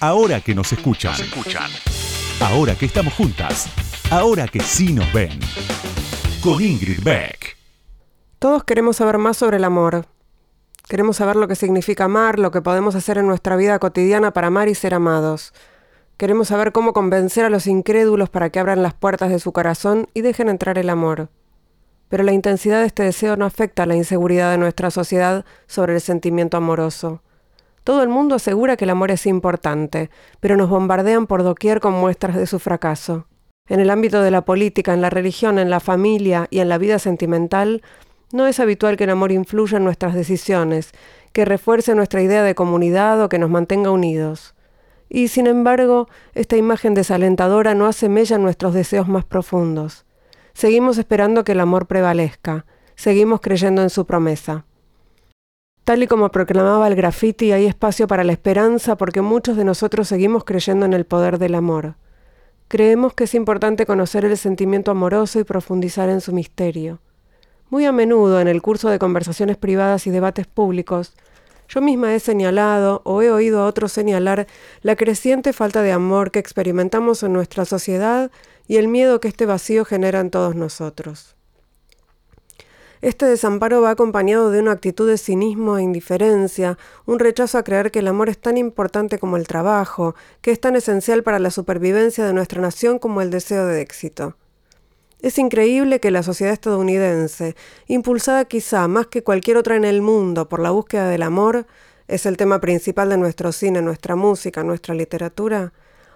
Ahora que nos escuchan. Ahora que estamos juntas. Ahora que sí nos ven. Con Ingrid Beck. Todos queremos saber más sobre el amor. Queremos saber lo que significa amar, lo que podemos hacer en nuestra vida cotidiana para amar y ser amados. Queremos saber cómo convencer a los incrédulos para que abran las puertas de su corazón y dejen entrar el amor. Pero la intensidad de este deseo no afecta a la inseguridad de nuestra sociedad sobre el sentimiento amoroso. Todo el mundo asegura que el amor es importante, pero nos bombardean por doquier con muestras de su fracaso. En el ámbito de la política, en la religión, en la familia y en la vida sentimental, no es habitual que el amor influya en nuestras decisiones, que refuerce nuestra idea de comunidad o que nos mantenga unidos. Y sin embargo, esta imagen desalentadora no hace mella en nuestros deseos más profundos. Seguimos esperando que el amor prevalezca, seguimos creyendo en su promesa. Tal y como proclamaba el graffiti, hay espacio para la esperanza porque muchos de nosotros seguimos creyendo en el poder del amor. Creemos que es importante conocer el sentimiento amoroso y profundizar en su misterio. Muy a menudo en el curso de conversaciones privadas y debates públicos, yo misma he señalado o he oído a otros señalar la creciente falta de amor que experimentamos en nuestra sociedad y el miedo que este vacío genera en todos nosotros. Este desamparo va acompañado de una actitud de cinismo e indiferencia, un rechazo a creer que el amor es tan importante como el trabajo, que es tan esencial para la supervivencia de nuestra nación como el deseo de éxito. Es increíble que la sociedad estadounidense, impulsada quizá más que cualquier otra en el mundo por la búsqueda del amor, es el tema principal de nuestro cine, nuestra música, nuestra literatura,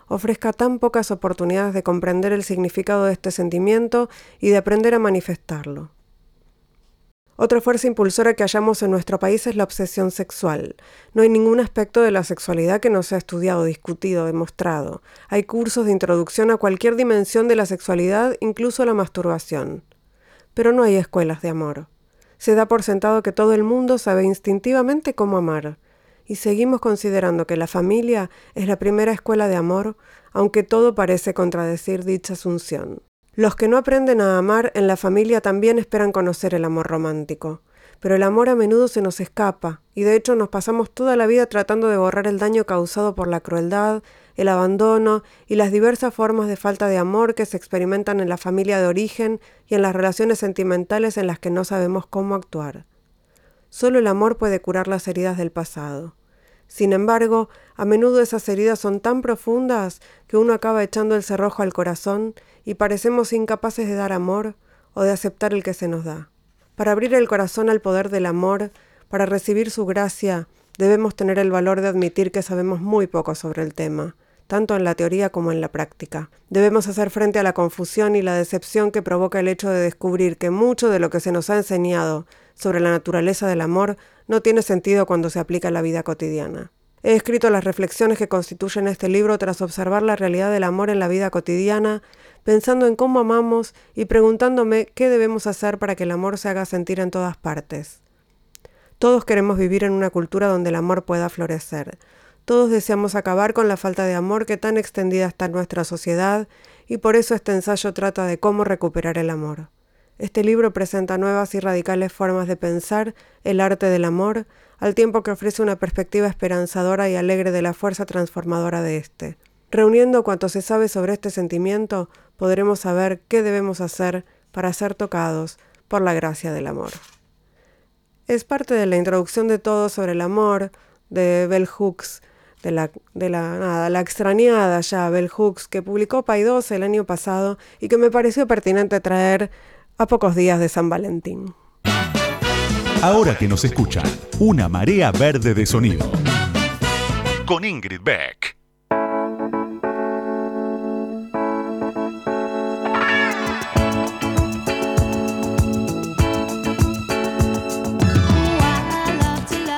ofrezca tan pocas oportunidades de comprender el significado de este sentimiento y de aprender a manifestarlo. Otra fuerza impulsora que hallamos en nuestro país es la obsesión sexual. No hay ningún aspecto de la sexualidad que no sea estudiado, discutido, demostrado. Hay cursos de introducción a cualquier dimensión de la sexualidad, incluso la masturbación. Pero no hay escuelas de amor. Se da por sentado que todo el mundo sabe instintivamente cómo amar. Y seguimos considerando que la familia es la primera escuela de amor, aunque todo parece contradecir dicha asunción. Los que no aprenden a amar en la familia también esperan conocer el amor romántico, pero el amor a menudo se nos escapa, y de hecho nos pasamos toda la vida tratando de borrar el daño causado por la crueldad, el abandono y las diversas formas de falta de amor que se experimentan en la familia de origen y en las relaciones sentimentales en las que no sabemos cómo actuar. Solo el amor puede curar las heridas del pasado. Sin embargo, a menudo esas heridas son tan profundas que uno acaba echando el cerrojo al corazón y parecemos incapaces de dar amor o de aceptar el que se nos da. Para abrir el corazón al poder del amor, para recibir su gracia, debemos tener el valor de admitir que sabemos muy poco sobre el tema, tanto en la teoría como en la práctica. Debemos hacer frente a la confusión y la decepción que provoca el hecho de descubrir que mucho de lo que se nos ha enseñado sobre la naturaleza del amor no tiene sentido cuando se aplica a la vida cotidiana. He escrito las reflexiones que constituyen este libro tras observar la realidad del amor en la vida cotidiana, pensando en cómo amamos y preguntándome qué debemos hacer para que el amor se haga sentir en todas partes. Todos queremos vivir en una cultura donde el amor pueda florecer. Todos deseamos acabar con la falta de amor que tan extendida está en nuestra sociedad y por eso este ensayo trata de cómo recuperar el amor. Este libro presenta nuevas y radicales formas de pensar el arte del amor, al tiempo que ofrece una perspectiva esperanzadora y alegre de la fuerza transformadora de éste. Reuniendo cuanto se sabe sobre este sentimiento, podremos saber qué debemos hacer para ser tocados por la gracia del amor. Es parte de la introducción de todo sobre el amor de Bell Hooks, de la, de la, nada, la extrañada ya Bell Hooks, que publicó Paidós el año pasado y que me pareció pertinente traer a pocos días de San Valentín. Ahora que nos escuchan, una marea verde de sonido. Con Ingrid Beck.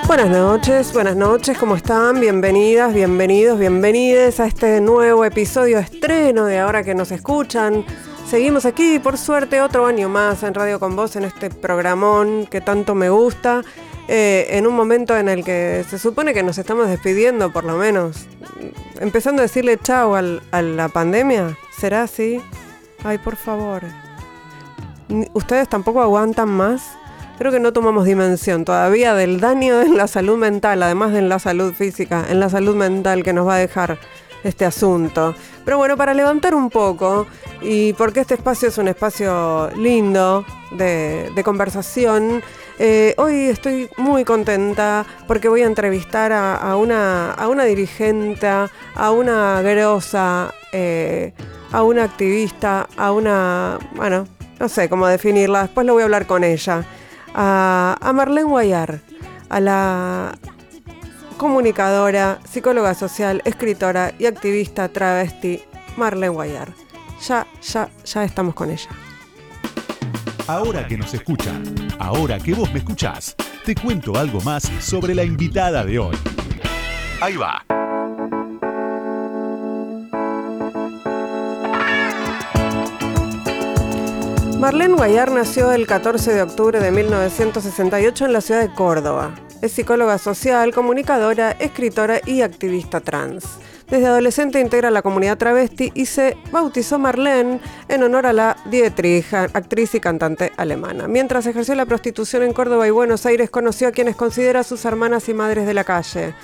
Buenas noches, buenas noches, ¿cómo están? Bienvenidas, bienvenidos, bienvenides a este nuevo episodio estreno de Ahora que nos escuchan Seguimos aquí, por suerte, otro año más en Radio con Vos, en este programón que tanto me gusta, eh, en un momento en el que se supone que nos estamos despidiendo, por lo menos. Empezando a decirle chao a la pandemia, ¿será así? Ay, por favor. ¿Ustedes tampoco aguantan más? creo que no tomamos dimensión todavía del daño en la salud mental, además de en la salud física, en la salud mental que nos va a dejar este asunto. Pero bueno, para levantar un poco, y porque este espacio es un espacio lindo de, conversación, eh, hoy estoy muy contenta porque voy a entrevistar a, una, a una dirigente, a una grosa, eh, a una activista, a una, bueno, no sé cómo definirla, después lo voy a hablar con ella, a, a Marlene Guayar, a la comunicadora, psicóloga social, escritora y activista travesti Marlene Guayar. Ya, ya, ya estamos con ella. Ahora que nos escuchan, ahora que vos me escuchás, te cuento algo más sobre la invitada de hoy. Ahí va. Marlene Guayar nació el 14 de octubre de 1968 en la ciudad de Córdoba. Es psicóloga social, comunicadora, escritora y activista trans. Desde adolescente integra la comunidad travesti y se bautizó Marlene en honor a la Dietrich, actriz y cantante alemana. Mientras ejerció la prostitución en Córdoba y Buenos Aires, conoció a quienes considera sus hermanas y madres de la calle.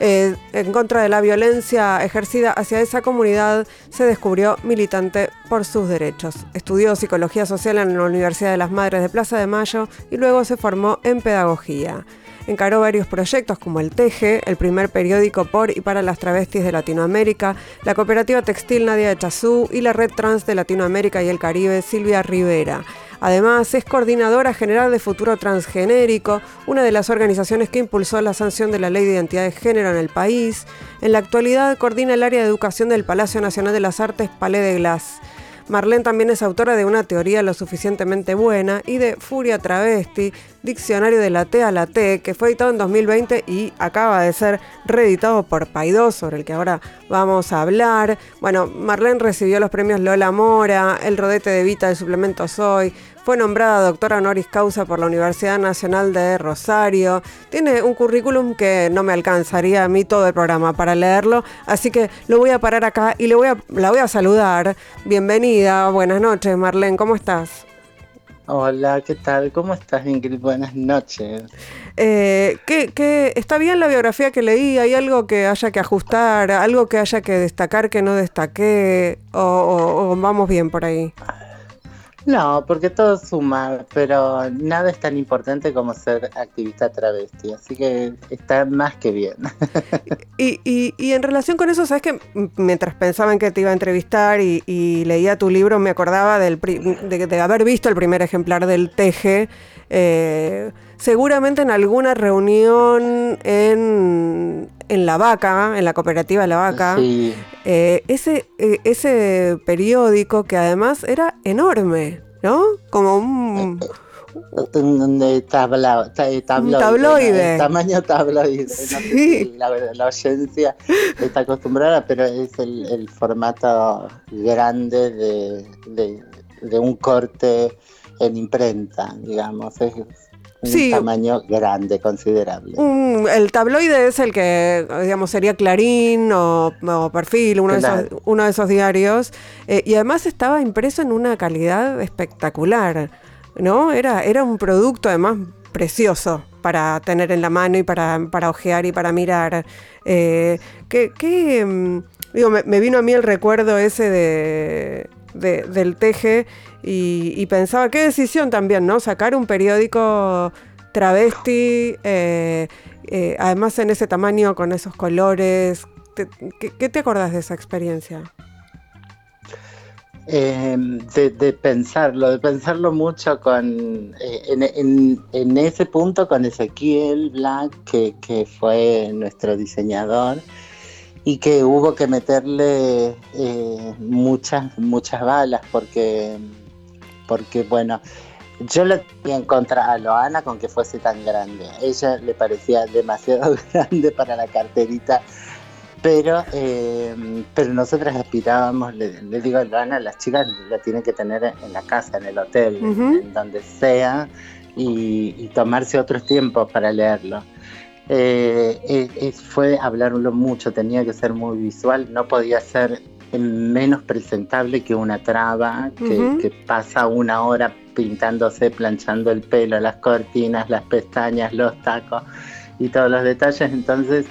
Eh, en contra de la violencia ejercida hacia esa comunidad, se descubrió militante por sus derechos. Estudió psicología social en la Universidad de las Madres de Plaza de Mayo y luego se formó en pedagogía. Encaró varios proyectos como el Teje, el primer periódico por y para las travestis de Latinoamérica, la cooperativa textil Nadia de Chazú y la red trans de Latinoamérica y el Caribe Silvia Rivera. Además, es coordinadora general de Futuro Transgenérico, una de las organizaciones que impulsó la sanción de la Ley de Identidad de Género en el país. En la actualidad coordina el área de educación del Palacio Nacional de las Artes Palais de Glace. Marlene también es autora de una teoría lo suficientemente buena y de Furia Travesti, Diccionario de la T a la T, que fue editado en 2020 y acaba de ser reeditado por Paidós, sobre el que ahora vamos a hablar. Bueno, Marlene recibió los premios Lola Mora, el Rodete de Vita del suplemento Soy, fue nombrada doctora honoris causa por la Universidad Nacional de Rosario. Tiene un currículum que no me alcanzaría a mí todo el programa para leerlo, así que lo voy a parar acá y le voy a, la voy a saludar. Bienvenida, buenas noches, Marlene, ¿cómo estás? Hola, ¿qué tal? ¿Cómo estás, Ingrid? Buenas noches. Eh, ¿qué, está bien la biografía que leí? ¿Hay algo que haya que ajustar? ¿Algo que haya que destacar que no destaqué? o vamos bien por ahí? No, porque todo suma, pero nada es tan importante como ser activista travesti, así que está más que bien. y, y, y, en relación con eso, sabes que mientras pensaba en que te iba a entrevistar y, leía tu libro, me acordaba del, de, haber visto el primer ejemplar del Teje, eh, seguramente en alguna reunión en, en La Vaca, en la cooperativa La Vaca, eh, ese, eh, ese periódico que además era enorme, ¿no? Como un... De tabla, tabloide, tamaño tabloide. Sí. la, la, audiencia está acostumbrada, pero es el, formato grande de, de, de, un corte en imprenta, digamos. Es, un tamaño grande, considerable. el tabloide es el que, digamos, sería Clarín o, Perfil, uno de, esos, uno de esos diarios. Eh, y además estaba impreso en una calidad espectacular, ¿no? Era, era un producto además precioso para tener en la mano y para, para ojear y para mirar. Eh, ¿qué, mm, digo, me, vino a mí el recuerdo ese de, del teje y, pensaba, qué decisión también, ¿no? Sacar un periódico travesti, eh, eh, además en ese tamaño, con esos colores. ¿Qué, te acordás de esa experiencia? Em, de, pensarlo, de pensarlo mucho con eh, en, ese punto con Ezequiel Black, que, que fue nuestro diseñador, y que hubo que meterle muchas, muchas balas porque porque bueno, yo le tenía en contra a Loana con que fuese tan grande. Ella le parecía demasiado grande para la carterita, pero, eh, pero nosotras aspirábamos, le, digo a Loana, las chicas la tienen que tener en la casa, en el hotel, en donde sea, y, tomarse otros tiempos para leerlo. Eh, eh, fue hablarlo mucho, tenía que ser muy visual, no podía ser menos presentable que una traba que, pasa una hora pintándose, planchando el pelo, las cortinas, las pestañas, los tacos y todos los detalles. Entonces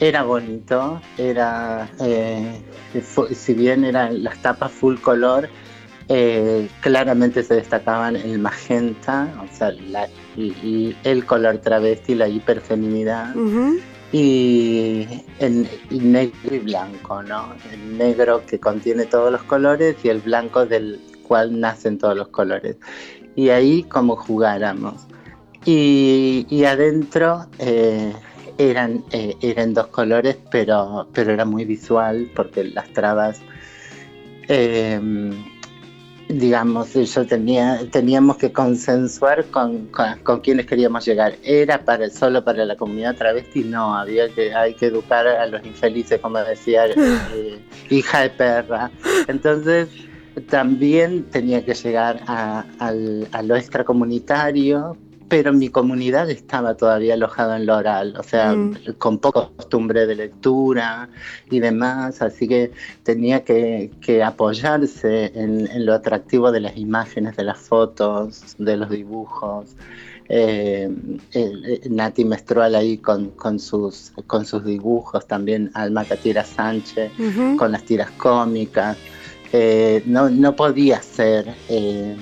era bonito, era, eh, si bien eran las tapas full color, eh, claramente se destacaban el magenta, o sea, el color travesti, la hiperfeminidad. Y el, negro y blanco, ¿no? El negro que contiene todos los colores y el blanco del cual nacen todos los colores. Y ahí como jugáramos. Y, adentro eh, eran, eh, eran dos colores, pero, pero era muy visual porque las trabas digamos, yo tenía, teníamos que consensuar con, con, quienes queríamos llegar. ¿Era para solo para la comunidad travesti? No, había que, hay que educar a los infelices, como decía, eh, hija de perra. Entonces, también tenía que llegar a, al, a lo extracomunitario, pero mi comunidad estaba todavía alojada en lo oral, o sea, mm. con poca costumbre de lectura y demás, así que tenía que, apoyarse en, lo atractivo de las imágenes, de las fotos, de los dibujos. Eh, Nati Mestrual ahí con, sus, con sus dibujos, también Alma Catira Sánchez con las tiras cómicas. Eh, no, no podía ser eh,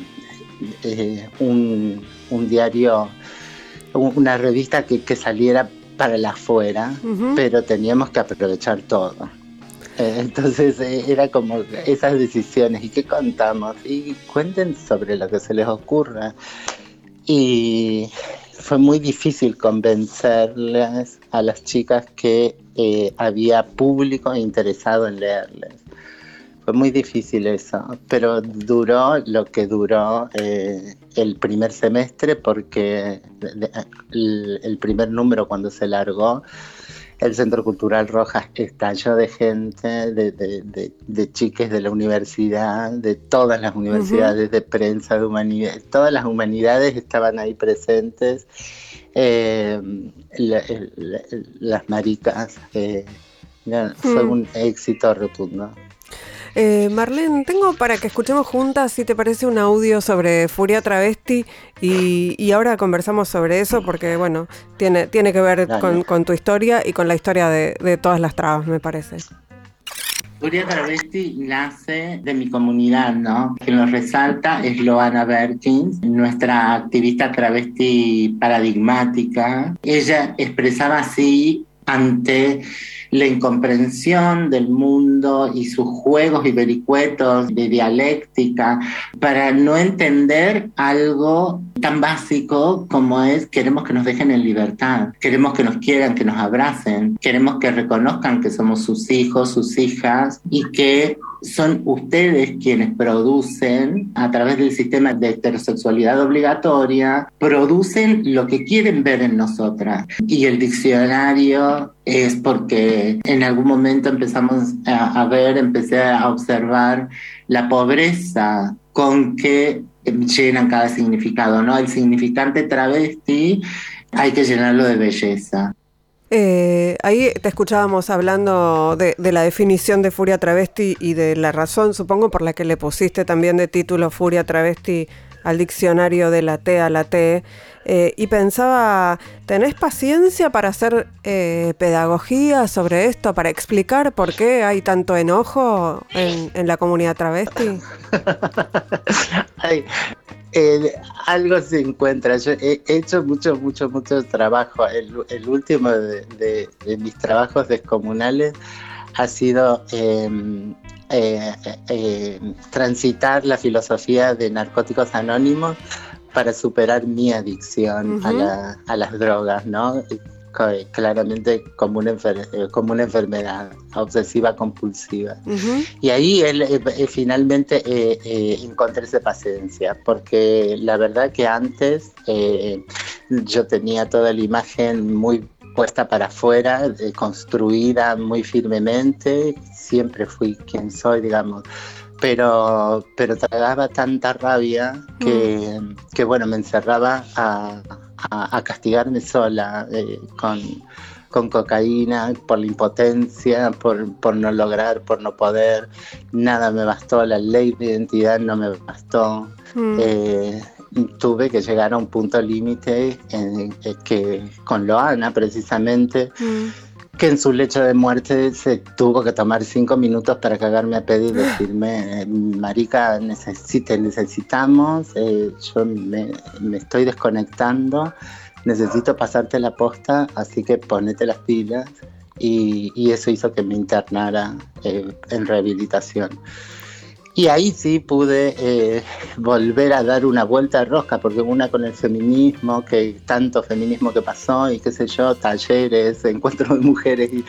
un un diario, una revista que, saliera para la afuera, pero teníamos que aprovechar todo. Eh, entonces eh, era como esas decisiones, ¿y qué contamos? Y cuenten sobre lo que se les ocurra. Y fue muy difícil convencerles a las chicas que eh, había público interesado en leerles. Fue muy difícil eso, pero duró lo que duró eh, el primer semestre porque el, primer número cuando se largó, el Centro Cultural Rojas estalló de gente, de, de, de, chiques de la universidad, de todas las universidades, de prensa, de humanidades, todas las humanidades estaban ahí presentes. Eh, las maricas, eh, fue mm. un éxito rotundo. Eh, Marlene, tengo para que escuchemos juntas, si te parece, un audio sobre Furia Travesti y, ahora conversamos sobre eso porque, bueno, tiene, tiene que ver con, tu historia y con la historia de, todas las trabas, me parece. Furia Travesti nace de mi comunidad, ¿no? Quien lo resalta es Loana Berkins, nuestra activista travesti paradigmática. Ella expresaba así ante la incomprensión del mundo y sus juegos y vericuetos de dialéctica para no entender algo tan básico como es queremos que nos dejen en libertad, queremos que nos quieran, que nos abracen, queremos que reconozcan que somos sus hijos, sus hijas y que son ustedes quienes producen, a través del sistema de heterosexualidad obligatoria, producen lo que quieren ver en nosotras. Y el diccionario es porque en algún momento empezamos a, ver, empecé a observar la pobreza con que llenan cada significado, ¿no? El significante travesti hay que llenarlo de belleza. Eh, ahí te escuchábamos hablando de, la definición de furia travesti y de la razón, supongo, por la que le pusiste también de título furia travesti al diccionario de la T a la T. Eh, y pensaba, ¿tenés paciencia para hacer eh, pedagogía sobre esto, para explicar por qué hay tanto enojo en, la comunidad travesti? algo se encuentra. Yo he hecho mucho, mucho, mucho trabajo. El, último de, mis trabajos descomunales ha sido em, eh, eh, transitar la filosofía de narcóticos anónimos para superar mi adicción a, a, las drogas, ¿no? claramente como una, eh, como una enfermedad obsesiva compulsiva. Y ahí él, eh, eh, finalmente encontré esa paciencia, porque la verdad que antes yo tenía toda la imagen muy puesta para afuera, construida muy firmemente, siempre fui quien soy, digamos pero, pero tragaba tanta rabia que, que bueno, me encerraba a, a, castigarme sola eh, con, con cocaína, por la impotencia, por, por no lograr, por no poder, nada me bastó, la ley de identidad no me bastó. Mm. Eh, tuve que llegar a un punto límite que con Loana precisamente. Mm que en su lecho de muerte se tuvo que tomar cinco minutos para cagarme a pedo y decirme, marica, te necesitamos, eh, yo me, estoy desconectando, necesito pasarte la posta, así que ponete las pilas. Y, eso hizo que me internara eh, en rehabilitación. Y ahí sí pude eh, volver a dar una vuelta de rosca, porque una con el feminismo, que tanto feminismo que pasó y qué sé yo, talleres, encuentros de mujeres, y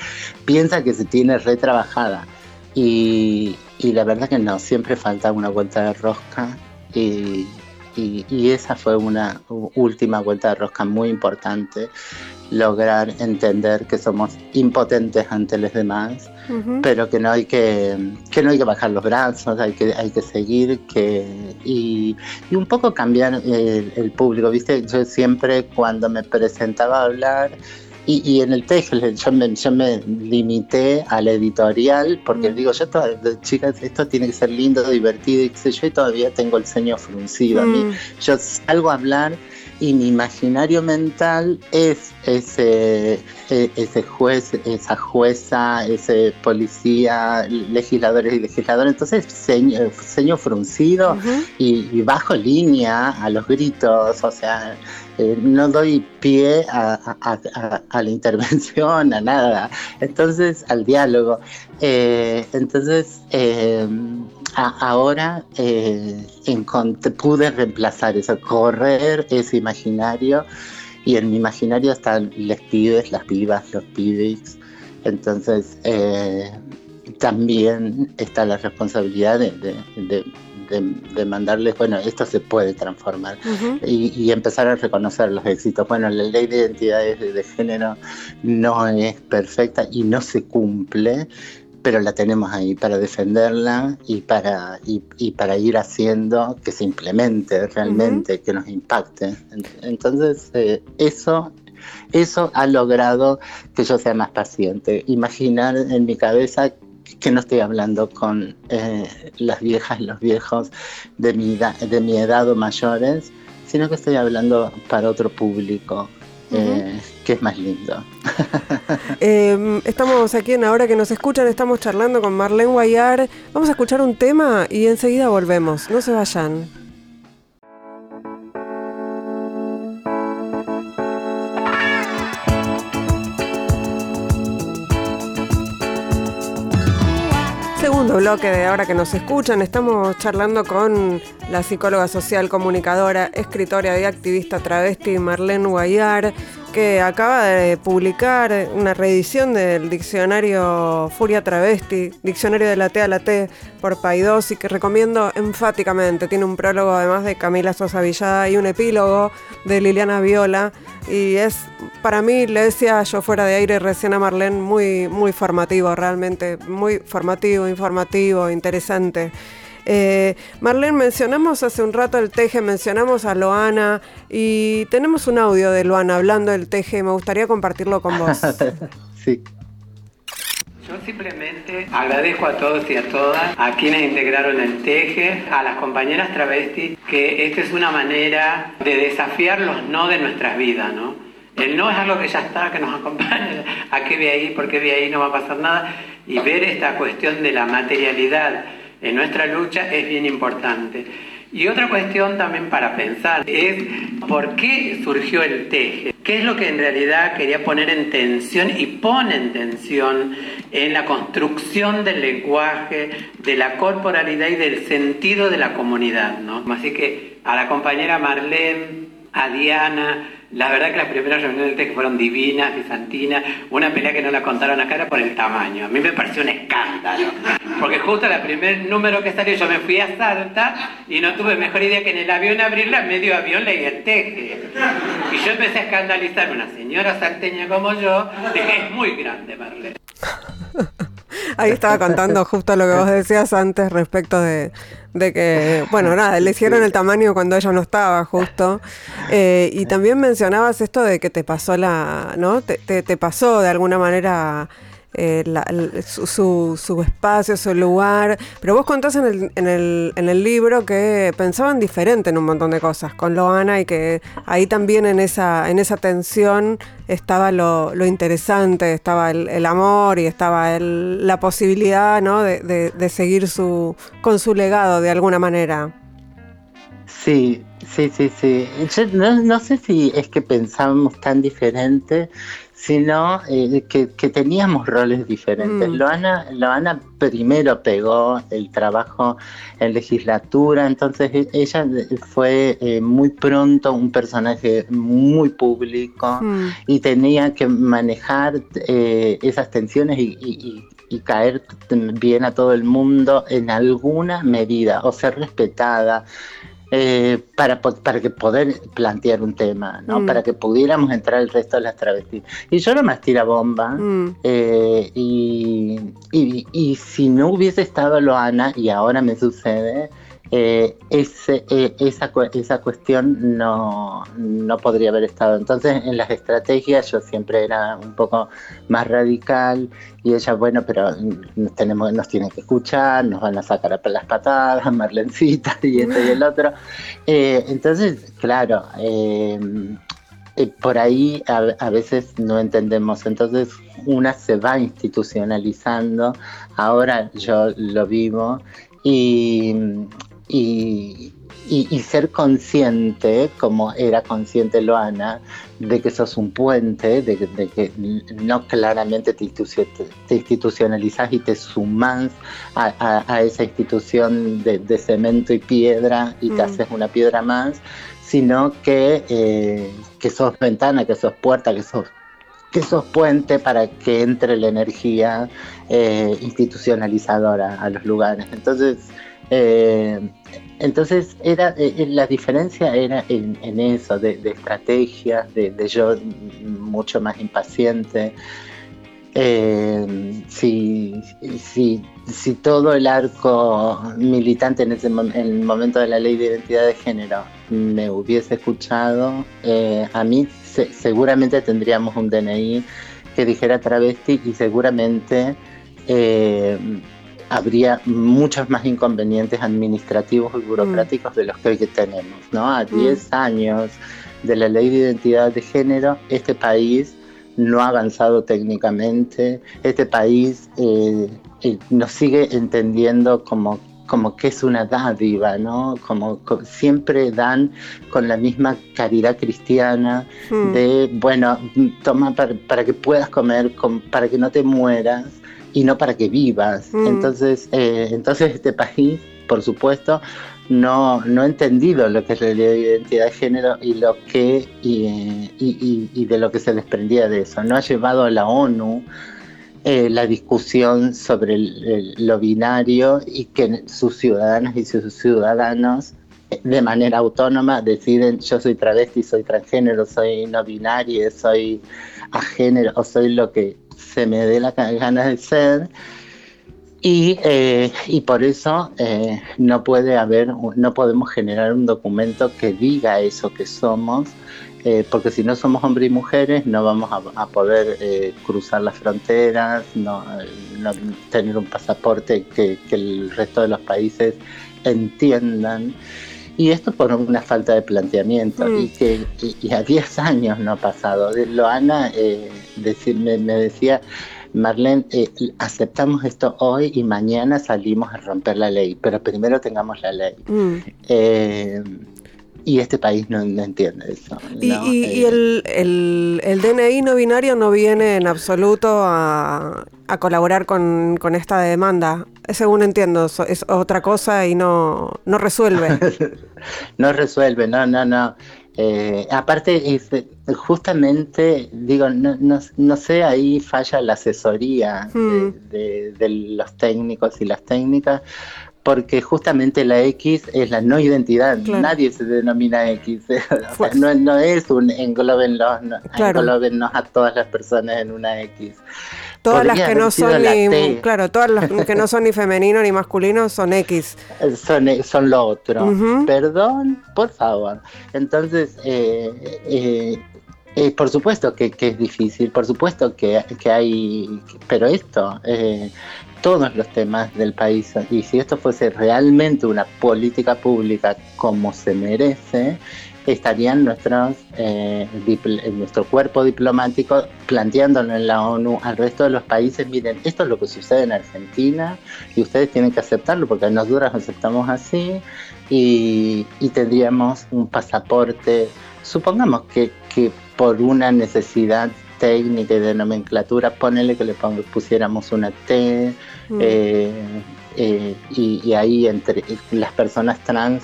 piensa que se tiene retrabajada. Y, y la verdad que no, siempre falta una vuelta de rosca. Y, y, esa fue una última vuelta de rosca muy importante, lograr entender que somos impotentes ante los demás, pero que no hay que, que no hay que bajar los brazos, hay que, hay que seguir que, y, y un poco cambiar el, el público. Viste, yo siempre cuando me presentaba a hablar, y, en el texto yo me, yo me limité al editorial porque mm. digo, yo chicas, esto tiene que ser lindo, divertido y qué sé yo, y todavía tengo el ceño fruncido. A mí, mm. yo salgo a hablar y mi imaginario mental es ese, e, ese juez, esa jueza, ese policía, legisladores y legisladores. Entonces, ceño, fruncido y, bajo línea a los gritos, o sea, eh, no doy pie a, la intervención, a nada. Entonces, al diálogo. Eh, entonces, eh, ahora eh, pude reemplazar eso, correr ese imaginario y en mi imaginario están las pibes, las pibas, los pibes. Entonces eh, también está la responsabilidad de, mandarles, bueno, esto se puede transformar y, empezar a reconocer los éxitos. Bueno, la ley de identidades de género no es perfecta y no se cumple, pero la tenemos ahí para defenderla y para, y, para ir haciendo que se implemente realmente, que nos impacte. Entonces, eh, eso, eso ha logrado que yo sea más paciente. Imaginar en mi cabeza que no estoy hablando con eh, las viejas, los viejos de mi, de mi edad o mayores, sino que estoy hablando para otro público eh, es más lindo. Em, estamos aquí en Ahora que nos escuchan, estamos charlando con Marlene Guayar. Vamos a escuchar un tema y enseguida volvemos. No se vayan. Segundo bloque de ahora que nos escuchan, estamos charlando con la psicóloga social, comunicadora, escritora y activista travesti Marlene Guayar que acaba de publicar una reedición del diccionario Furia Travesti, diccionario de la T a la T por Paidós y que recomiendo enfáticamente. Tiene un prólogo además de Camila Sosa Villada y un epílogo de Liliana Viola y es para mí, le decía yo fuera de aire recién a Marlene, muy, muy formativo realmente, muy formativo, informativo, interesante. Eh, Marlene, mencionamos hace un rato el teje, mencionamos a Loana y tenemos un audio de Loana hablando del teje. Me gustaría compartirlo con vos. sí. Yo simplemente agradezco a todos y a todas, a quienes integraron el teje, a las compañeras travestis, que esta es una manera de desafiar los no de nuestras vidas, ¿no? El no es algo que ya está, que nos acompaña, a qué ve ahí, por qué ve ahí, no va a pasar nada, y ver esta cuestión de la materialidad en nuestra lucha es bien importante. Y otra cuestión también para pensar es por qué surgió el teje. ¿Qué es lo que en realidad quería poner en tensión y pone en tensión en la construcción del lenguaje, de la corporalidad y del sentido de la comunidad? ¿no? Así que a la compañera Marlene, a Diana, la verdad que las primeras reuniones TEC fueron divinas, bizantinas, una pelea que no la contaron acá era por el tamaño. A mí me pareció un escándalo, porque justo el primer número que salió yo me fui a Salta y no tuve mejor idea que en el avión abrirla, medio avión leí el teje. Y yo empecé a escandalizar una señora salteña como yo, de que es muy grande Marlene. Ahí estaba contando justo lo que vos decías antes respecto de, que, bueno, nada, le hicieron el tamaño cuando ella no estaba justo. Eh, y también mencionabas esto de que te pasó la, ¿no? Te, te pasó de alguna manera eh, su, su, espacio, su lugar. Pero vos contás en el, en, el, en el libro que pensaban diferente en un montón de cosas con Loana y que ahí también en esa, en esa tensión estaba lo, lo interesante, estaba el, amor y estaba la posibilidad ¿no? de, de, seguir su, con su legado de alguna manera. Sí, sí, sí, sí. no, no, sé si es que pensábamos tan diferente, sino eh, que, teníamos roles diferentes. Mm. Loana, primero pegó el trabajo en legislatura, entonces e, ella fue eh, muy pronto un personaje muy público mm. y tenía que manejar eh, esas tensiones y, y caer bien a todo el mundo en alguna medida o ser respetada. Eh, para, para que poder plantear un tema, ¿no? Mm. Para que pudiéramos entrar el resto de las travestis. Y yo era más tira bomba, mm. eh, y, y, y, si no hubiese estado Loana, y ahora me sucede, eh, eh, esa, esa cuestión no, no, podría haber estado. Entonces, en las estrategias yo siempre era un poco más radical y ella, bueno, pero nos, tenemos, nos tienen que escuchar, nos van a sacar las patadas, Marlencita y este y el otro. Eh, entonces, claro, por ahí a, a, veces no entendemos. Entonces, una se va institucionalizando. Ahora yo lo vivo y y, ser consciente, como era consciente Loana, de que sos un puente, de, que no claramente te, institucionalizás y te sumás a, esa institución de, cemento y piedra y te mm. haces una piedra más, sino que, eh, que sos ventana, que sos puerta, que sos que sos puente para que entre la energía eh, institucionalizadora a los lugares. Entonces, eh, entonces era eh, eh, la diferencia era en, eso, de, estrategias, de, yo mucho más impaciente. si, si, todo el arco militante en, ese, el momento de la ley de identidad de género me hubiese escuchado, a mí seguramente tendríamos un DNI que dijera travesti y seguramente habría muchos más inconvenientes administrativos y burocráticos de los que hoy tenemos. ¿no? A 10 mm. años de la ley de identidad de género, este país no ha avanzado técnicamente, este país eh, eh, nos sigue entendiendo como como que es una dádiva, ¿no? Como, siempre dan con la misma caridad cristiana mm. de, bueno, toma para, que puedas comer, para que no te mueras, y no para que vivas. Mm. Entonces, eh, entonces este país, por supuesto, no, no ha entendido lo que es la identidad de género y lo que y, de lo que se desprendía de eso. No ha llevado a la ONU eh, la discusión sobre lo binario y que sus ciudadanas y sus ciudadanos de manera autónoma deciden yo soy travesti, soy transgénero, soy no binario, soy a género o soy lo que se me dé la ganas de ser. Y, eh, y por eso eh, no puede haber, no podemos generar un documento que diga eso que somos, eh, porque si no somos hombres y mujeres no vamos a, poder cruzar las fronteras, no, tener un pasaporte que, el resto de los países entiendan. Y esto por una falta de planteamiento mm. y que y, a 10 años no ha pasado. Loana eh, me, decía, Marlene, eh, aceptamos esto hoy y mañana salimos a romper la ley, pero primero tengamos la ley. Mm. Eh, y este país no, entiende eso. ¿Y, y, el, el, DNI no binario no viene en absoluto a, a colaborar con, con, esta demanda? Según entiendo, es otra cosa y no, no resuelve. no resuelve, no, no, no. Eh, aparte, justamente, digo, no, no, no, sé, ahí falla la asesoría de, hmm. los técnicos y las técnicas, porque justamente la X es la no identidad, nadie se denomina X, no, no, es un englobenlos, no, a todas las personas en una X. Todas las que no son ni, claro, todas las que no son ni femenino ni masculino son X. Son, son lo otro. Perdón, por favor. Entonces, eh, eh, por supuesto que, es difícil, por supuesto que, hay, pero esto, eh, todos los temas del país, y si esto fuese realmente una política pública como se merece, estarían nuestros, eh, nuestro cuerpo diplomático planteándolo en la ONU al resto de los países, miren, esto es lo que sucede en Argentina y ustedes tienen que aceptarlo porque nosotros aceptamos así y, tendríamos un pasaporte, supongamos que, que por una necesidad técnica y de nomenclatura, ponele que le pusiéramos una T, mm. eh, eh, y, ahí entre las personas trans,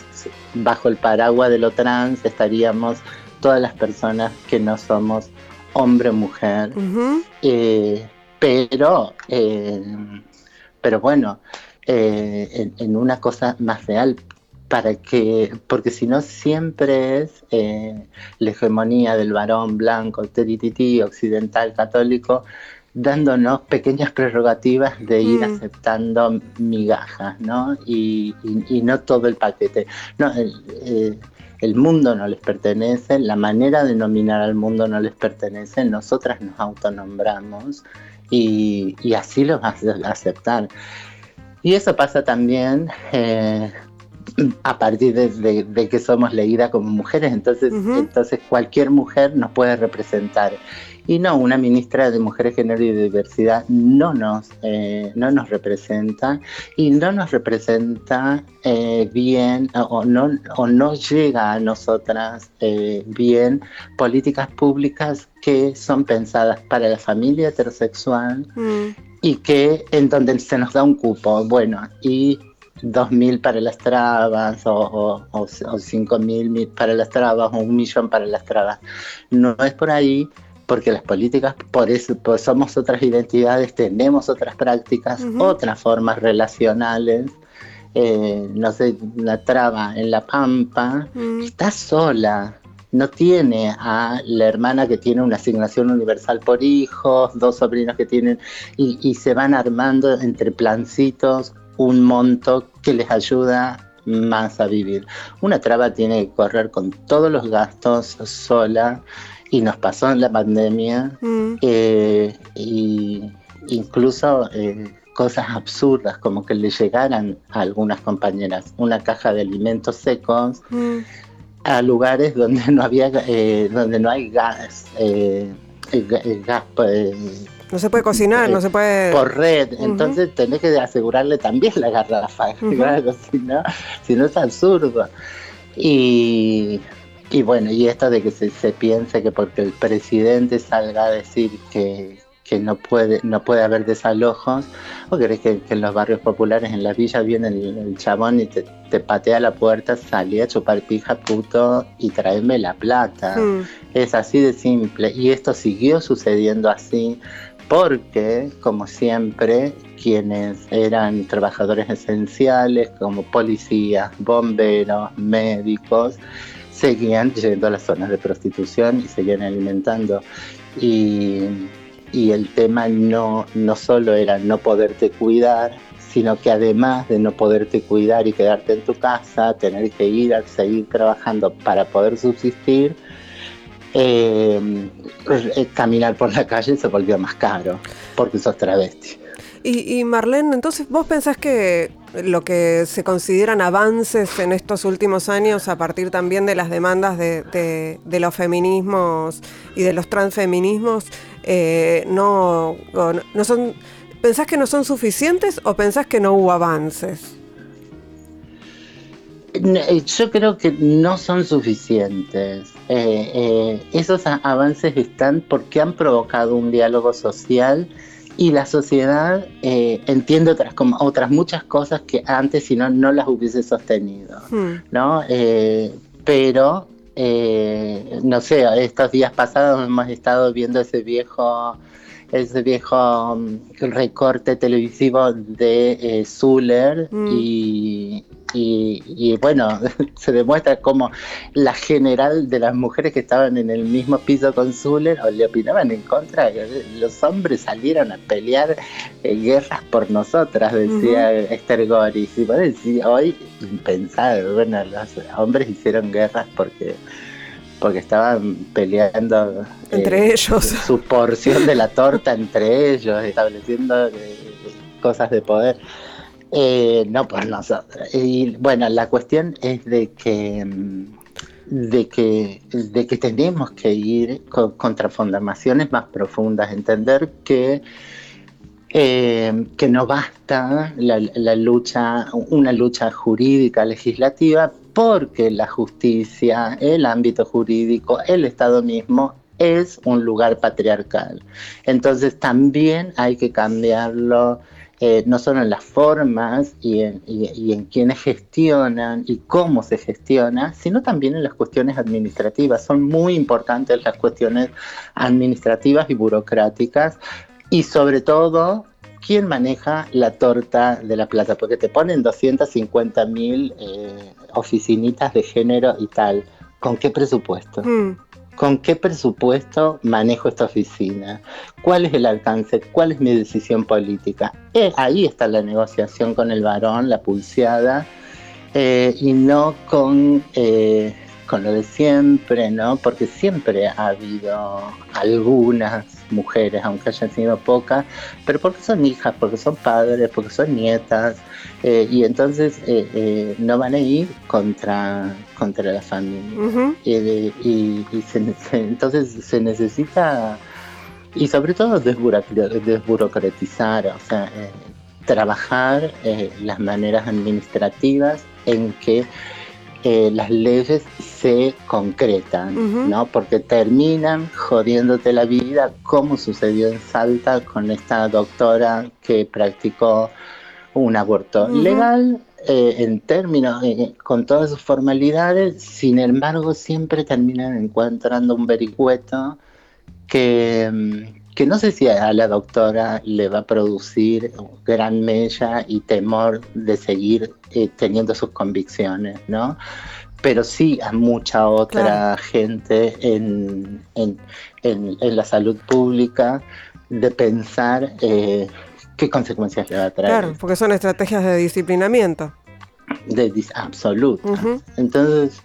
bajo el paraguas de lo trans, estaríamos todas las personas que no somos hombre o mujer. Eh, pero, pero bueno, en, una cosa más real, para que, porque si no siempre es eh, la hegemonía del varón blanco, terititi, occidental, católico, dándonos pequeñas prerrogativas de ir mm. aceptando migajas, ¿no? Y, no todo el paquete. No, eh, el, mundo no les pertenece, la manera de nominar al mundo no les pertenece, nosotras nos autonombramos y, y así lo vas a aceptar. Y eso pasa también eh, a partir de, que somos leídas como mujeres, entonces, entonces cualquier mujer nos puede representar. Y no, una ministra de Mujeres, Género y Diversidad no nos, eh, no nos representa y no nos representa eh, bien o no, o no llega a nosotras eh, bien políticas públicas que son pensadas para la familia heterosexual mm. y que en donde se nos da un cupo. Bueno, y 2.000 para las trabas o, o, o, 5.000 para las trabas o un millón para las trabas. No es por ahí porque las políticas, por eso pues somos otras identidades, tenemos otras prácticas, otras formas relacionales. Eh, no sé, la traba en la pampa está sola, no tiene a la hermana que tiene una asignación universal por hijos, dos sobrinos que tienen, y, y se van armando entre plancitos un monto que les ayuda más a vivir. Una traba tiene que correr con todos los gastos sola y nos pasó en la pandemia mm. eh, y incluso eh, cosas absurdas como que le llegaran a algunas compañeras una caja de alimentos secos mm. a lugares donde no había eh, donde no hay gas gas no se puede cocinar, no se puede... Por red, entonces tenés que asegurarle también la garrafa, claro, si no, si no es absurdo. Y, y bueno, y esto de que se, se piense que porque el presidente salga a decir que, que no puede, no puede haber desalojos, o crees que, en los barrios populares, en las villas, viene el, chabón y te, patea la puerta, salí a chupar pija puto y tráeme la plata. Es así de simple. Y esto siguió sucediendo así porque, como siempre, quienes eran trabajadores esenciales, como policías, bomberos, médicos, seguían yendo a las zonas de prostitución y seguían alimentando. Y, el tema no, no solo era no poderte cuidar, sino que además de no poderte cuidar y quedarte en tu casa, tener que ir a seguir trabajando para poder subsistir, eh, eh, caminar por la calle se volvió más caro porque sos travesti. Y, Marlene, entonces vos pensás que lo que se consideran avances en estos últimos años a partir también de las demandas de, los feminismos y de los transfeminismos eh, no, no son, ¿pensás que no son suficientes o pensás que no hubo avances? Eh, yo creo que no son suficientes. Eh, esos avances están porque han provocado un diálogo social y la sociedad entiende otras, como, otras muchas cosas que antes si no no las hubiese sostenido. Hmm. ¿no? pero, no sé, estos días pasados hemos estado viendo ese viejo ese viejo mm, recorte televisivo de Zuller hmm. y, y, bueno, se demuestra como la general de las mujeres que estaban en el mismo piso con Zuller o le opinaban en contra, los hombres salieron a pelear eh, guerras por nosotras, decía Esther Goris. Y hoy impensado, bueno, los hombres hicieron guerras porque porque estaban peleando entre eh, ellos su porción de la torta entre ellos, estableciendo cosas de poder. Eh, no por nosotros. Bueno, la cuestión es de que de que, de que tenemos que ir con, contra transformaciones más profundas, entender que, eh, que no basta la, lucha, una lucha jurídica legislativa, porque la justicia, el ámbito jurídico, el Estado mismo es un lugar patriarcal. Entonces también hay que cambiarlo eh, no solo en las formas y en, y, en, quienes gestionan y cómo se gestiona, sino también en las cuestiones administrativas. Son muy importantes las cuestiones administrativas y burocráticas y sobre todo quién maneja la torta de la plata, porque te ponen 250 mil eh, oficinitas de género y tal. ¿Con qué presupuesto? Mm. ¿Con qué presupuesto manejo esta oficina? ¿Cuál es el alcance? ¿Cuál es mi decisión política? Eh, ahí está la negociación con el varón, la pulseada, eh, y no con, eh, con lo de siempre, ¿no? Porque siempre ha habido algunas mujeres, aunque hayan sido pocas, pero porque son hijas, porque son padres, porque son nietas, eh, y entonces eh, eh, no van a ir contra, contra la familia. y, entonces se necesita, y sobre todo desburocratizar, o sea, trabajar las maneras administrativas en que las leyes se concretan, ¿no? Porque terminan jodiéndote la vida, como sucedió en Salta con esta doctora que practicó un aborto legal eh, en términos, eh, con todas sus formalidades, sin embargo siempre terminan encontrando un vericueto que, mm, que no sé si a la doctora le va a producir gran mella y temor de seguir eh, teniendo sus convicciones, ¿no? Pero sí a mucha otra gente en, en, en, la salud pública de pensar ¿qué consecuencias le va a traer? Claro, porque son estrategias de disciplinamiento. De absoluto. Entonces,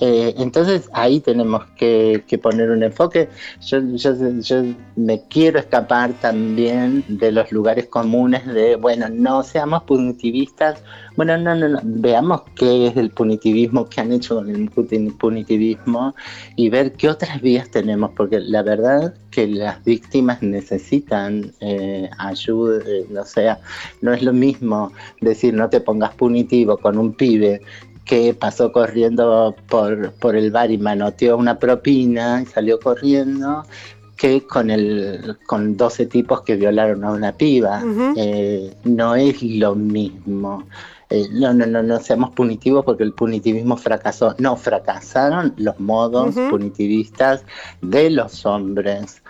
eh, entonces ahí tenemos que, poner un enfoque. Yo, yo, me quiero escapar también de los lugares comunes de, bueno, no seamos punitivistas. Bueno, no, no, no. Veamos qué es el punitivismo, qué han hecho con el punitivismo y ver qué otras vías tenemos, porque la verdad que las víctimas necesitan eh, ayuda, eh, no sea, no es lo mismo decir no te pongas punitivo con un pibe que pasó corriendo por, por el bar y manoteó una propina y salió corriendo, que con el con 12 tipos que violaron a una piba. Eh, no es lo mismo. Eh, no, no, no, no seamos punitivos porque el punitivismo fracasó. No, fracasaron los modos punitivistas de los hombres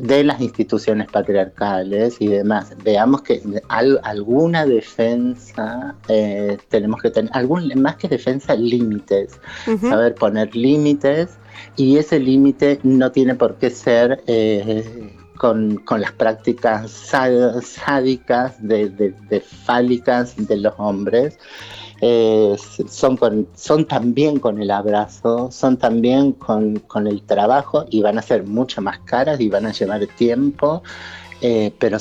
de las instituciones patriarcales y demás. Veamos que alguna defensa eh, tenemos que tener, algún, más que defensa, límites, saber poner límites y ese límite no tiene por qué ser eh, con, las prácticas sádicas, de, fálicas de los hombres. Eh, son, son también con el abrazo, son también con, el trabajo y van a ser mucho más caras y van a llevar tiempo, eh, pero,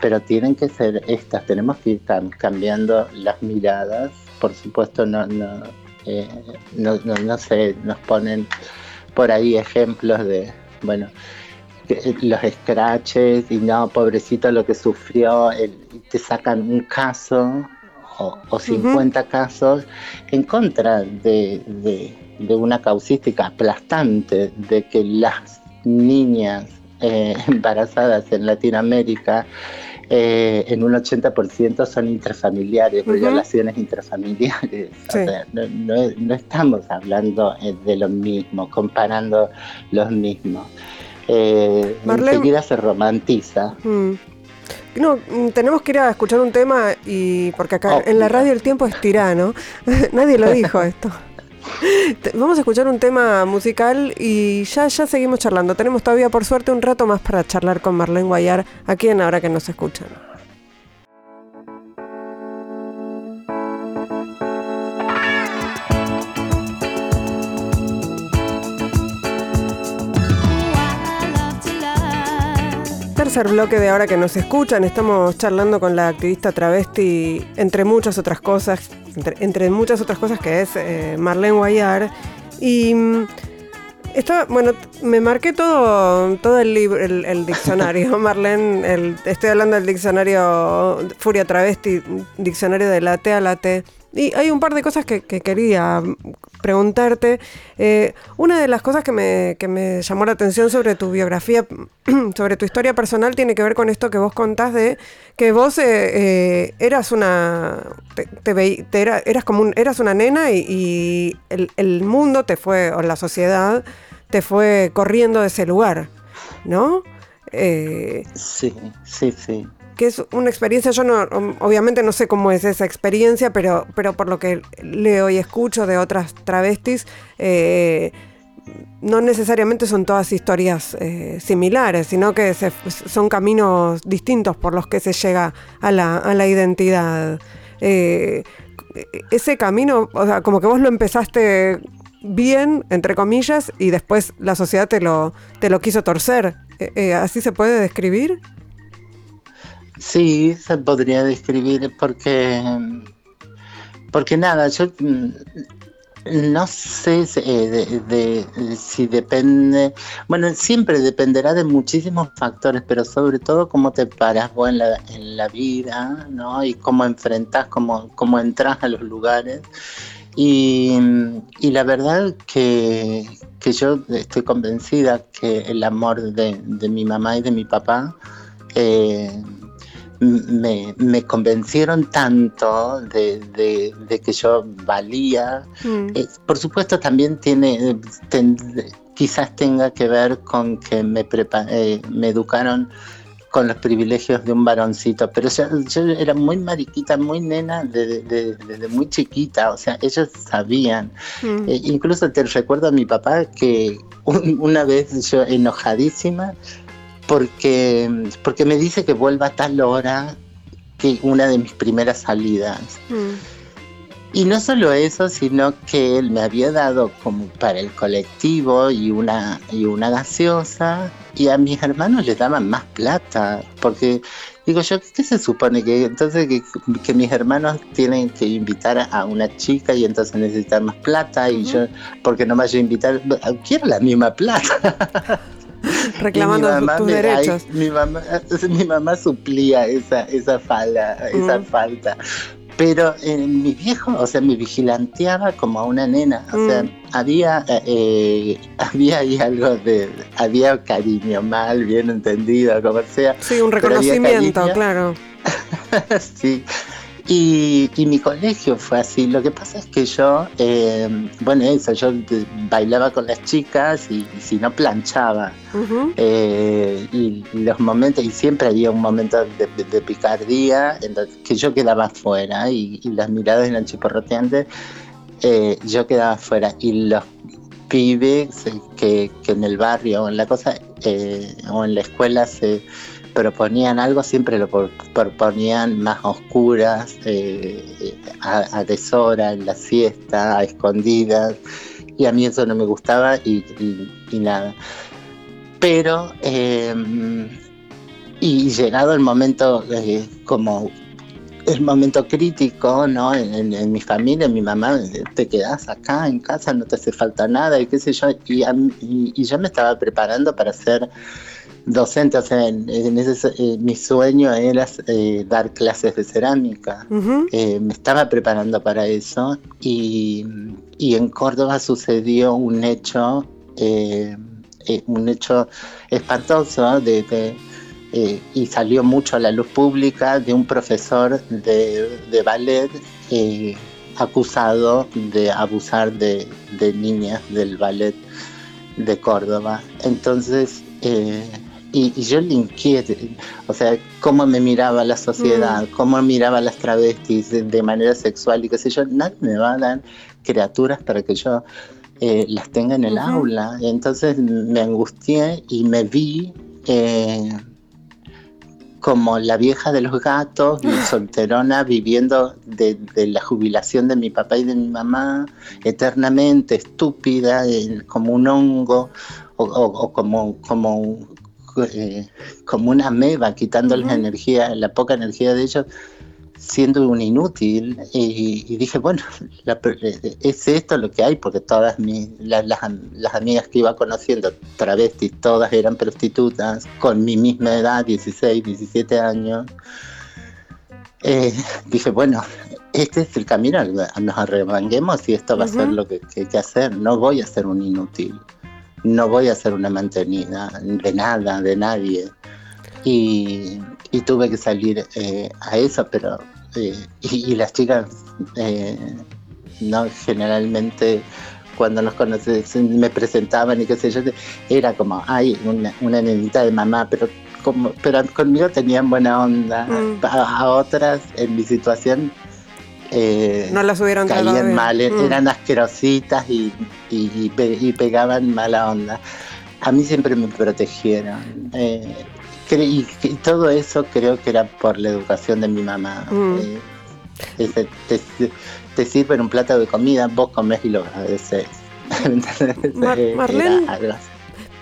pero tienen que ser estas, tenemos que ir cambiando las miradas, por supuesto no, no, eh, no, no, sé, nos ponen por ahí ejemplos de, bueno, los scratches y no, pobrecito lo que sufrió, te sacan un caso o, 50 casos en contra de, una causística aplastante de que las niñas eh, embarazadas en Latinoamérica eh, en un 80% son intrafamiliares, violaciones intrafamiliares. no, estamos hablando eh, de lo mismo, comparando los mismos. enseguida se romantiza. Mm. No, mm, tenemos que ir a escuchar un tema y porque acá Oh, en la radio el tiempo es tirano. Nadie lo dijo esto. Vamos a escuchar un tema musical y ya, ya seguimos charlando. Tenemos todavía por suerte un rato más para charlar con Marlene Guayar aquí en Ahora que nos escuchan. Tercer bloque de ahora que nos escuchan, estamos charlando con la activista travesti, entre muchas otras cosas, entre, entre muchas otras cosas que es eh, Marlene Guayar. Y mm, estaba, bueno, me marqué todo, todo el libro, el, el diccionario, Marlene, el- estoy hablando del diccionario Furia Travesti, diccionario de la T a la T. Y hay un par de cosas que, que quería preguntarte. Eh, una de las cosas que me, que me llamó la atención sobre tu biografía, sobre tu historia personal, tiene que ver con esto que vos contás de que vos eh, eh, eras una. Te, te te era- eras como un, eras una nena y, y el, el mundo te fue, o la sociedad te fue corriendo de ese lugar, ¿no? Eh, Sí, sí, sí. Que es una experiencia, yo no, om- obviamente no sé cómo es esa experiencia, pero, pero por lo que leo y escucho de otras travestis, eh, no necesariamente son todas historias eh, similares, sino que son caminos distintos por los que se llega a la, a la identidad. Eh, ese camino, o sea, como que vos lo empezaste bien, entre comillas, y después la sociedad te lo, te lo quiso torcer. ¿Así se puede describir? Sí, se podría describir porque, porque nada, yo mm, no sé si, eh, de, si depende, bueno, siempre dependerá de muchísimos factores, pero sobre todo cómo te paras vos en la, en la vida, ¿no? Y cómo enfrentas, cómo, cómo entras a los lugares. Y, la verdad que, que yo estoy convencida que el amor de mi mamá y de mi papá eh, me, me convencieron tanto de, de- de que yo valía. Mm. Eh, por supuesto también tiene, ten- quizás tenga que ver con que me, prepa- eh, me educaron con los privilegios de un varoncito, pero yo, yo era muy mariquita, muy nena desde de- muy chiquita, o sea, ellos sabían. Mm. Eh, incluso te recuerdo a mi papá que un- una vez yo enojadísima porque, porque me dice que vuelva a tal hora que una de mis primeras salidas. Mm. Y no solo eso, sino que él me había dado como para el colectivo y una, y una gaseosa, y a mis hermanos les daban más plata, porque digo yo, ¿qué se supone? que Entonces que, que mis hermanos tienen que invitar a una chica y entonces necesitan más plata, y yo, porque no vaya a invitar, quiero la misma plata. Reclamando mi tus mamá tus me- derechos. ay, mi, mamá, mi mamá suplía esa, esa, fala, esa Mm. falta. Pero eh, mi viejo, o sea, me vigilanteaba como a una nena. O sea, Mm. había, eh, había ahí algo de. Había cariño mal, bien entendido, como sea. Sí, un reconocimiento, claro. sí. Y, y mi colegio fue así. Lo que pasa es que yo, eh, bueno, eso, yo bailaba con las chicas y, y si no planchaba. Eh, y los momentos, y siempre había un momento de, de- de picardía en los que yo quedaba fuera y, y las miradas eran chiporroteantes, eh, yo quedaba fuera y los pibes eh, que, que en el barrio o en la cosa eh, o en la escuela se proponían algo, siempre lo pro- proponían más oscuras, eh, eh, a, a deshora, en la siesta, a escondidas, y a mí eso no me gustaba y, nada. Pero eh, y llegado el momento eh, como el momento crítico no en, en- en mi familia mi mamá te quedas acá en casa no te hace falta nada y qué sé yo y- y yo me estaba preparando para ser docente o sea en, en ese, eh, mi sueño era eh, dar clases de cerámica eh, me estaba preparando para eso y, y en Córdoba sucedió un hecho, un hecho espantoso de, de, y salió mucho a la luz pública de un profesor de, de ballet acusado de abusar de, de niñas del ballet de Córdoba. Entonces, eh, y, yo inquiete, o sea, cómo me miraba la sociedad, mm. cómo miraba las travestis de, manera sexual y qué sé yo, nadie me va a dar criaturas para que yo eh, las tenga en el aula. Entonces me angustié y me vi eh, como la vieja de los gatos, solterona, viviendo de, la jubilación de mi papá y de mi mamá, eternamente estúpida, como un hongo, o, como, como, eh, como una meba, quitándoles la energía, la poca energía de ellos, siendo un inútil. Y, dije, bueno, es esto lo que hay, porque todas mis, las, las, amigas que iba conociendo, travestis, todas eran prostitutas, con mi misma edad, 16, 17 años. Eh, dije, bueno, este es el camino, nos arremanguemos y esto va a ser lo que, hay que hacer, no voy a ser un inútil no voy a ser una mantenida de nada, de nadie. Y, tuve que salir eh, a eso, pero eh, y, las chicas eh, no generalmente cuando nos conocen me presentaban y qué sé yo, era como, ay, una, una nenita de mamá, pero como, pero conmigo tenían buena onda. Mm. a, otras en mi situación eh, no las hubieran caían mal, mm. eran asquerositas y, y, pegaban mala onda. A mí siempre me protegieron. Eh, y, todo eso creo que era por la educación de mi mamá. Mm. Eh, te, sirven un plato de comida, vos comés y lo agradeces. Marlene,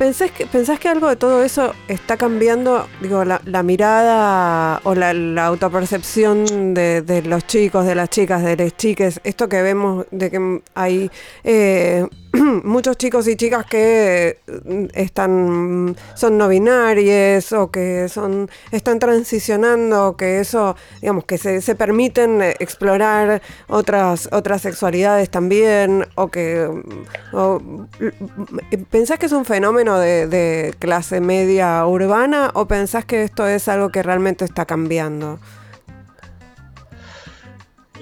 ¿Pensás que, ¿Pensás que algo de todo eso está cambiando, digo, la, mirada o la, autopercepción de, los chicos, de las chicas, de las chiques? Esto que vemos de que hay eh, muchos chicos y chicas que mm, están son no binarios o que son están transicionando que eso digamos que se, se, permiten explorar otras otras sexualidades también o que mm, o, mm, pensás que es un fenómeno de, de clase media urbana o pensás que esto es algo que realmente está cambiando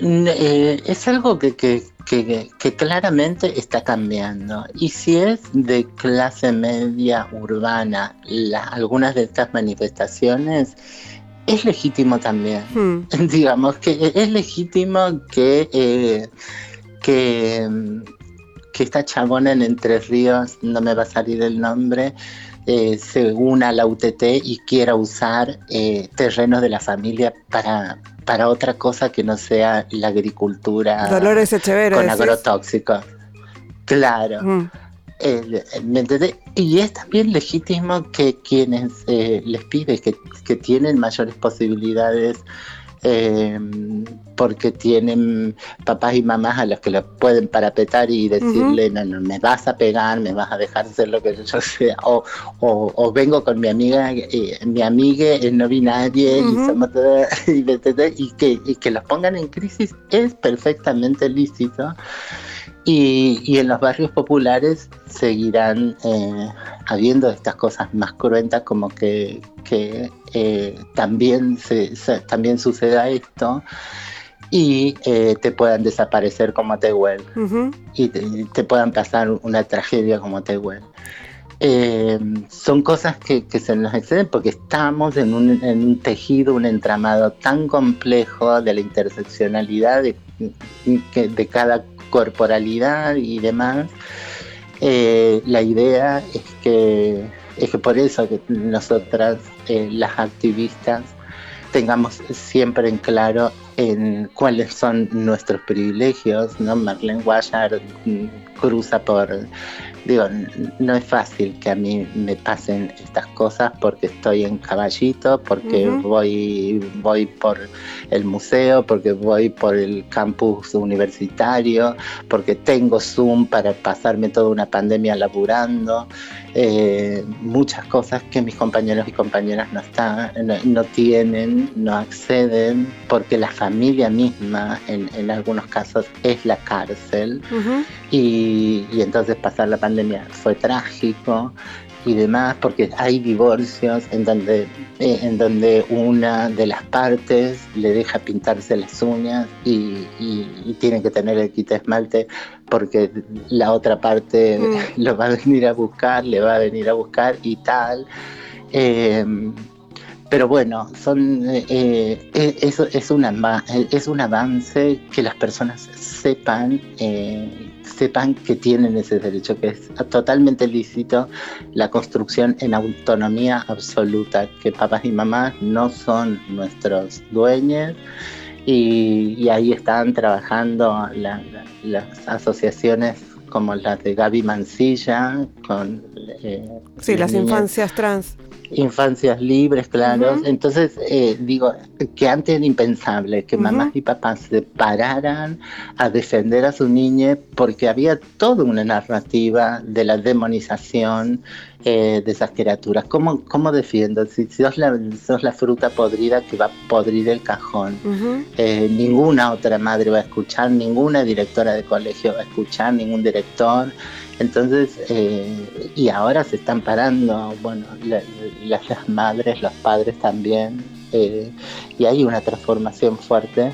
eh, es algo que, que, que, claramente está cambiando. Y si es de clase media urbana algunas de estas manifestaciones, es legítimo también. Hmm. Digamos que es legítimo que, eh, que, que esta chabona en Entre Ríos, no me va a salir el nombre, eh, se una a la UTT y quiera usar eh, terrenos de la familia para, para otra cosa que no sea la agricultura Dolores con agrotóxicos. Claro. Mm. ¿Me Y es también legítimo que quienes eh, les pide que, que tienen mayores posibilidades eh, porque tienen papás y mamás a los que los pueden parapetar y decirle, no, no, me vas a pegar, me vas a dejar hacer lo que yo sea, o, o, vengo con mi amiga, eh, mi amiga no vi nadie y, somos y, que, y que los pongan en crisis es perfectamente lícito. Y, en los barrios populares seguirán eh, habiendo estas cosas más cruentas como que, eh, también, se, también suceda esto y eh, te puedan desaparecer como Tehuel y te, puedan pasar una tragedia como Tehuel. son cosas que, se nos exceden porque estamos en un, en un, tejido, un entramado tan complejo de la interseccionalidad de, de cada corporalidad y demás, eh, la idea es que, es que por eso que nosotras, eh, las activistas, tengamos siempre en claro en cuáles son nuestros privilegios, ¿no? Marlene Guayar mm, cruza por digo, no es fácil que a mí me pasen estas cosas porque estoy en caballito, porque voy, voy por el museo, porque voy por el campus universitario, porque tengo Zoom para pasarme toda una pandemia laburando. Eh, muchas cosas que mis compañeros y compañeras no, están, no, tienen, no acceden, porque la familia misma en, algunos casos es la cárcel. y, y entonces pasar la pandemia fue trágico y demás, porque hay divorcios en donde, eh, en donde una de las partes le deja pintarse las uñas y, tiene que tener el quita esmalte porque la otra parte mm. lo va a venir a buscar, le va a venir a buscar y tal. Em, pero bueno, son, eh, eh, es, es, una, es un avance que las personas sepan, eh, sepan que tienen ese derecho, que es totalmente lícito la construcción en autonomía absoluta, que papás y mamás no son nuestros dueños y, ahí están trabajando las asociaciones como las de Gaby Mancilla, con... sí, las infancias trans infancias libres, claro. Entonces, eh, digo, que antes era impensable que mamás y papás se pararan a defender a su niña porque había toda una narrativa de la demonización eh, de esas criaturas. ¿Cómo, cómo defiendo? Si sos la, sos la fruta podrida que va a podrir el cajón, eh, ninguna otra madre va a escuchar, ninguna directora de colegio va a escuchar, ningún director. Entonces, eh, y ahora se están parando, bueno, las madres, los padres también, eh, y hay una transformación fuerte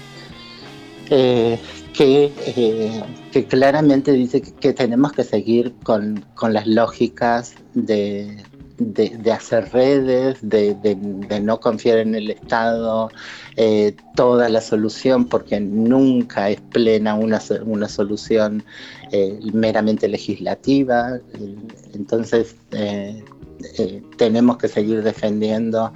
eh, que, que, claramente dice que, tenemos que seguir con, las lógicas de, hacer redes, de, no confiar en el Estado, eh, toda la solución, porque nunca es plena una solución eh, meramente legislativa. Entonces, eh, tenemos que seguir defendiendo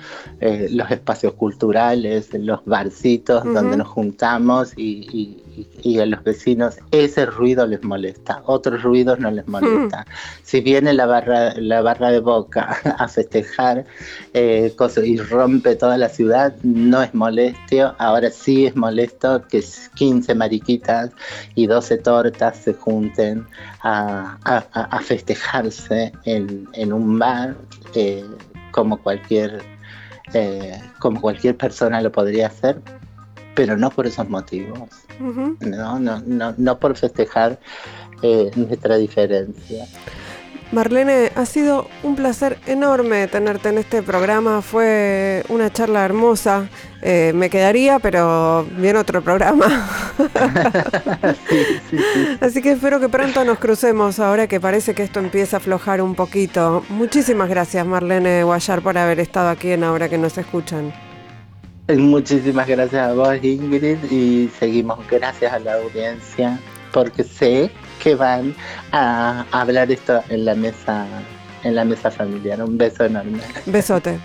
los espacios culturales, los barcitos donde nos juntamos y, y, a los vecinos ese ruido les molesta, otros ruidos no les molesta. Si viene la barra, la barra de boca a festejar eh, cosas y rompe toda la ciudad, no es molestio, ahora sí es molesto que 15 mariquitas y 12 tortas se junten a, a, festejarse en, en, un bar eh, como cualquier eh, como cualquier persona lo podría hacer, pero no por esos motivos, no, no, no, no por festejar eh, nuestra diferencia. Marlene, ha sido un placer enorme tenerte en este programa. Fue una charla hermosa. Eh, me quedaría, pero viene otro programa. Así que espero que pronto nos crucemos ahora que parece que esto empieza a aflojar un poquito. Muchísimas gracias, Marlene Guayar, por haber estado aquí en Ahora que nos escuchan. Muchísimas gracias a vos, Ingrid, y seguimos gracias a la audiencia, porque sé que van a hablar esto en la mesa, en la mesa familiar. Un beso enorme. Besote.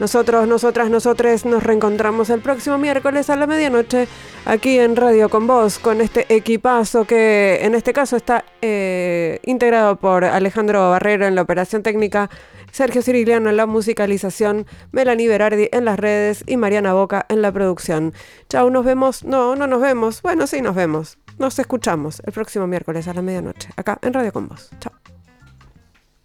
Nosotros, nosotras, nosotres nos reencontramos el próximo miércoles a la medianoche aquí en Radio con Vos, con este equipazo que en este caso está eh, integrado por Alejandro Barrero en la operación técnica Sergio Ciriliano en la musicalización, Melanie Berardi en las redes y Mariana Boca en la producción. Chau, nos vemos. No, no nos vemos. Bueno, sí, nos vemos. Nos escuchamos el próximo miércoles a la medianoche, acá en Radio Con Vos. Chao.